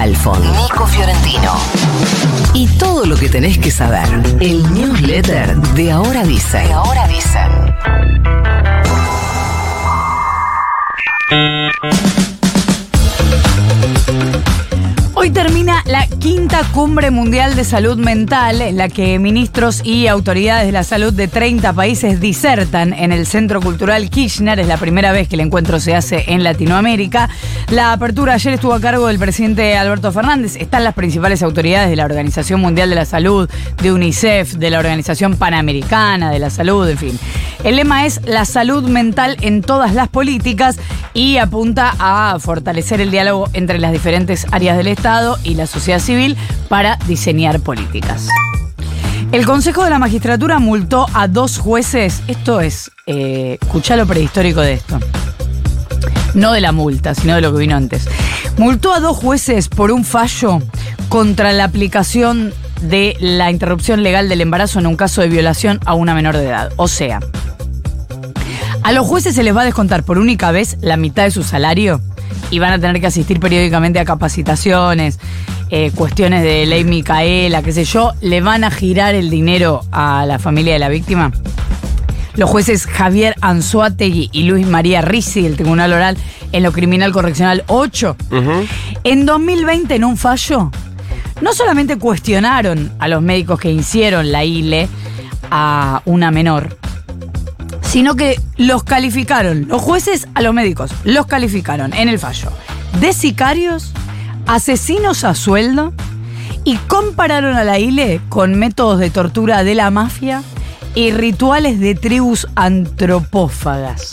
Halfon, Nico Fiorentino. Y todo lo que tenés que saber. El newsletter de Ahora Dicen. De Ahora Dicen. La quinta cumbre mundial de salud mental, en la que ministros y autoridades de la salud de 30 países disertan en el Centro Cultural Kirchner. Es la primera vez que el encuentro se hace en Latinoamérica. La apertura ayer estuvo a cargo del presidente Alberto Fernández. Están las principales autoridades de la Organización Mundial de la Salud, de UNICEF, de la Organización Panamericana de la Salud, en fin. El lema es la salud mental en todas las políticas y apunta a fortalecer el diálogo entre las diferentes áreas del Estado y la sociedad civil para diseñar políticas. El Consejo de la Magistratura multó a dos jueces. Esto es, eh, lo prehistórico de esto. No de la multa, sino de lo que vino antes. Multó a dos jueces por un fallo contra la aplicación de la interrupción legal del embarazo en un caso de violación a una menor de edad. O sea, a los jueces se les va a descontar por única vez la mitad de su salario y van a tener que asistir periódicamente a capacitaciones, eh, cuestiones de ley Micaela, qué sé yo, le van a girar el dinero a la familia de la víctima. Los jueces Javier Anzuategui y Luis María Rizzi del Tribunal Oral en lo Criminal Correccional 8, en 2020 en un fallo, no solamente cuestionaron a los médicos que hicieron la ILE a una menor, sino que los calificaron, los jueces a los médicos, los calificaron en el fallo. De sicarios, asesinos a sueldo y compararon a la ILE con métodos de tortura de la mafia y rituales de tribus antropófagas.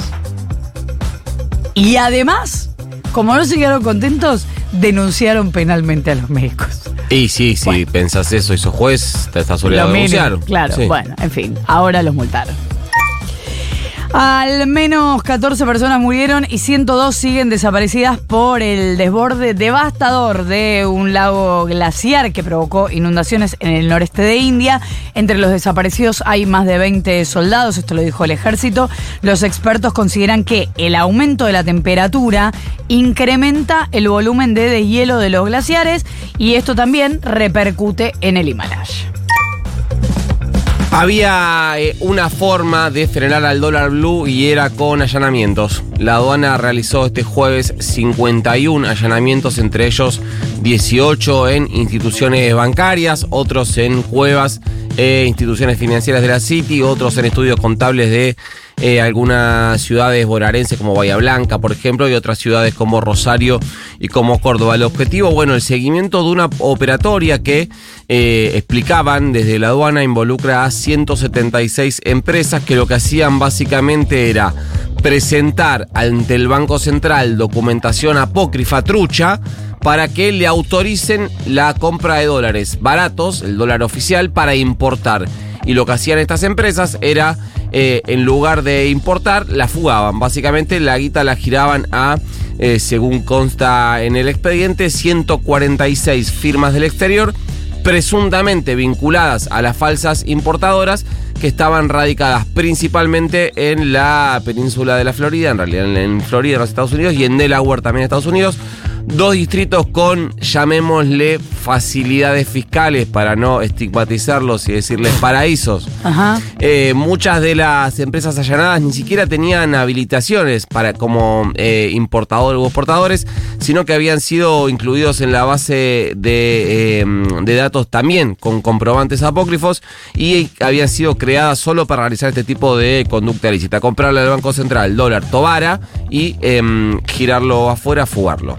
Y además, como no se quedaron contentos, denunciaron penalmente a los médicos. Y sí, si Bueno. pensás eso y sos juez, te estás obligado a denunciar. Claro, Sí. bueno, en fin, ahora los multaron. Al menos 14 personas murieron y 102 siguen desaparecidas por el desborde devastador de un lago glaciar que provocó inundaciones en el noreste de India. Entre los desaparecidos hay más de 20 soldados, esto lo dijo el ejército. Los expertos consideran que el aumento de la temperatura incrementa el volumen de deshielo de los glaciares y esto también repercute en el Himalaya. Había eh, una forma de frenar al dólar blue y era con allanamientos. La aduana realizó este jueves 51 allanamientos, entre ellos 18 en instituciones bancarias, otros en cuevas e instituciones financieras de la City, otros en estudios contables de eh, algunas ciudades bonaerenses como Bahía Blanca, por ejemplo, y otras ciudades como Rosario y como Córdoba. El objetivo, bueno, el seguimiento de una operatoria que eh, explicaban desde la aduana involucra a 176 empresas que lo que hacían básicamente era presentar ante el Banco Central documentación apócrifa trucha para que le autoricen la compra de dólares baratos, el dólar oficial, para importar. Y lo que hacían estas empresas era, eh, en lugar de importar, la fugaban. Básicamente la guita la giraban a, eh, según consta en el expediente, 146 firmas del exterior, presuntamente vinculadas a las falsas importadoras que estaban radicadas principalmente en la península de la Florida, en realidad en, Florida, en los Estados Unidos, y en Delaware también en Estados Unidos. Dos distritos con, llamémosle, facilidades fiscales para no estigmatizarlos y decirles paraísos. Ajá. Eh, muchas de las empresas allanadas ni siquiera tenían habilitaciones para como eh, importadores o exportadores, sino que habían sido incluidos en la base de, eh, de datos también con comprobantes apócrifos y habían sido creadas solo para realizar este tipo de conducta ilícita. Comprarle al Banco Central dólar Tobara y em, girarlo afuera, fugarlo.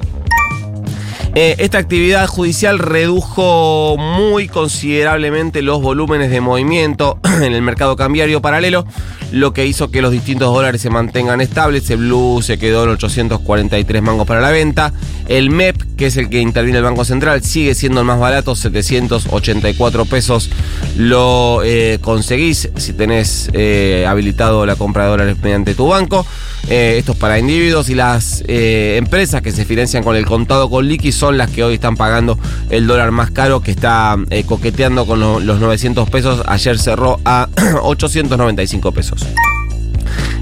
Eh, esta actividad judicial redujo muy considerablemente los volúmenes de movimiento en el mercado cambiario paralelo, lo que hizo que los distintos dólares se mantengan estables. El blue se quedó en 843 mangos para la venta. El MEP, que es el que interviene el Banco Central, sigue siendo el más barato, 784 pesos. Lo eh, conseguís si tenés eh, habilitado la compra de dólares mediante tu banco. Esto es para individuos y las empresas que se financian con el contado con liqui son las que hoy están pagando el dólar más caro que está eh, coqueteando con lo- los 900 pesos. Ayer cerró a 895 pesos.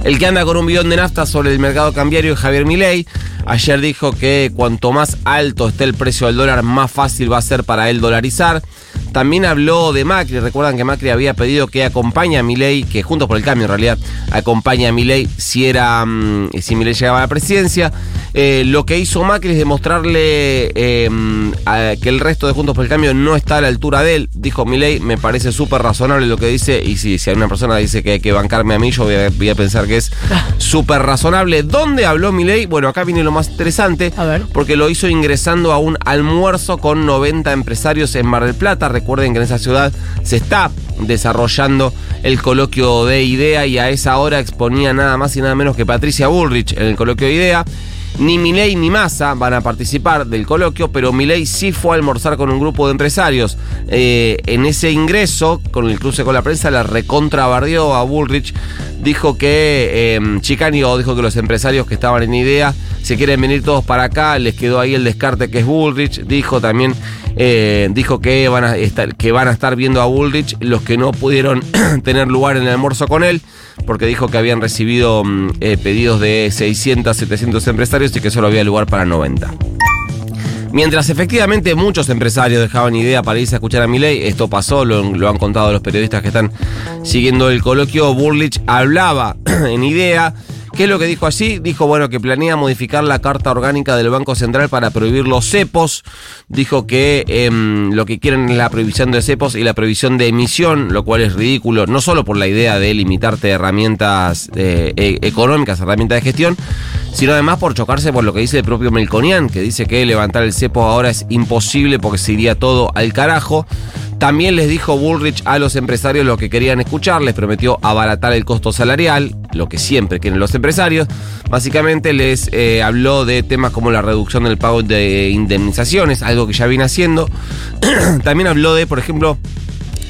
El que anda con un bidón de nafta sobre el mercado cambiario es Javier Milei. Ayer dijo que cuanto más alto esté el precio del dólar, más fácil va a ser para él dolarizar. También habló de Macri, recuerdan que Macri había pedido que acompañe a Milei, que juntos por el cambio en realidad, acompañe a Milei si era mm, si Milei llegaba a la presidencia. Eh, lo que hizo Macri es demostrarle eh, a- que el resto de Juntos por el Cambio no está a la altura de él. Dijo Milei, me parece súper razonable lo que dice, y si, si hay una persona que dice que hay que bancarme a mí, yo voy a, voy a pensar que es súper razonable. ¿Dónde habló Milei? Bueno, acá viene lo más interesante, A ver. porque lo hizo ingresando a un almuerzo con 90 empresarios en Mar del Plata. Recuerden que en esa ciudad se está desarrollando el coloquio de IDEA y a esa hora exponía nada más y nada menos que Patricia Bullrich en el coloquio de IDEA. Ni Milei ni Massa van a participar del coloquio, pero Milei sí fue a almorzar con un grupo de empresarios. Eh, en ese ingreso, con el cruce con la prensa, la recontrabardeó a Bullrich. Dijo que eh, Chicanio dijo que los empresarios que estaban en idea se quieren venir todos para acá. Les quedó ahí el descarte que es Bullrich. Dijo también, eh, dijo que van, a estar, que van a estar viendo a Bullrich los que no pudieron tener lugar en el almuerzo con él, porque dijo que habían recibido mm, eh, pedidos de 600, 700 empresarios y que solo había lugar para 90. Mientras efectivamente muchos empresarios dejaban idea para irse a escuchar a Milei, esto pasó, lo, han contado los periodistas que están siguiendo el coloquio, Burlich hablaba en idea. ¿Qué es lo que dijo allí? Dijo, bueno, que planea modificar la carta orgánica del Banco Central para prohibir los cepos. Dijo que em, lo que quieren es la prohibición de cepos y la prohibición de emisión, lo cual es ridículo, no solo por la idea de limitarte herramientas eh, e- económicas, herramientas de gestión, sino además por chocarse por lo que dice el propio Melconian, que dice que levantar el cepo ahora es imposible porque se iría todo al carajo. También les dijo Bullrich a los empresarios lo que querían escuchar, les prometió abaratar el costo salarial, lo que siempre quieren los empresarios. Básicamente les eh, habló de temas como la reducción del pago de indemnizaciones, algo que ya viene haciendo. También habló de, por ejemplo,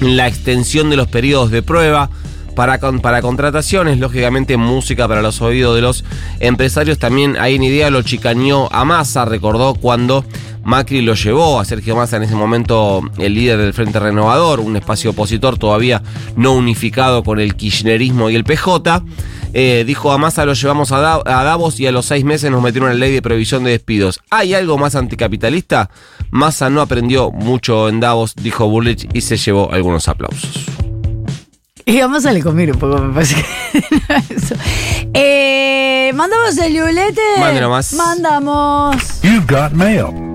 la extensión de los periodos de prueba para, para contrataciones, lógicamente música para los oídos de los empresarios. También ahí en idea lo chicaneó a Massa, recordó cuando Macri lo llevó a Sergio Massa en ese momento el líder del Frente Renovador, un espacio opositor todavía no unificado con el kirchnerismo y el PJ. Eh, dijo a Massa lo llevamos a Davos y a los seis meses nos metieron en la ley de previsión de despidos. ¿Hay algo más anticapitalista? Massa no aprendió mucho en Davos, dijo Bullich y se llevó algunos aplausos. Y vamos a le comer un poco, me parece que eso. Eh, ¿Mandamos el yulete? Mande nomás. Mandamos. You've got mail.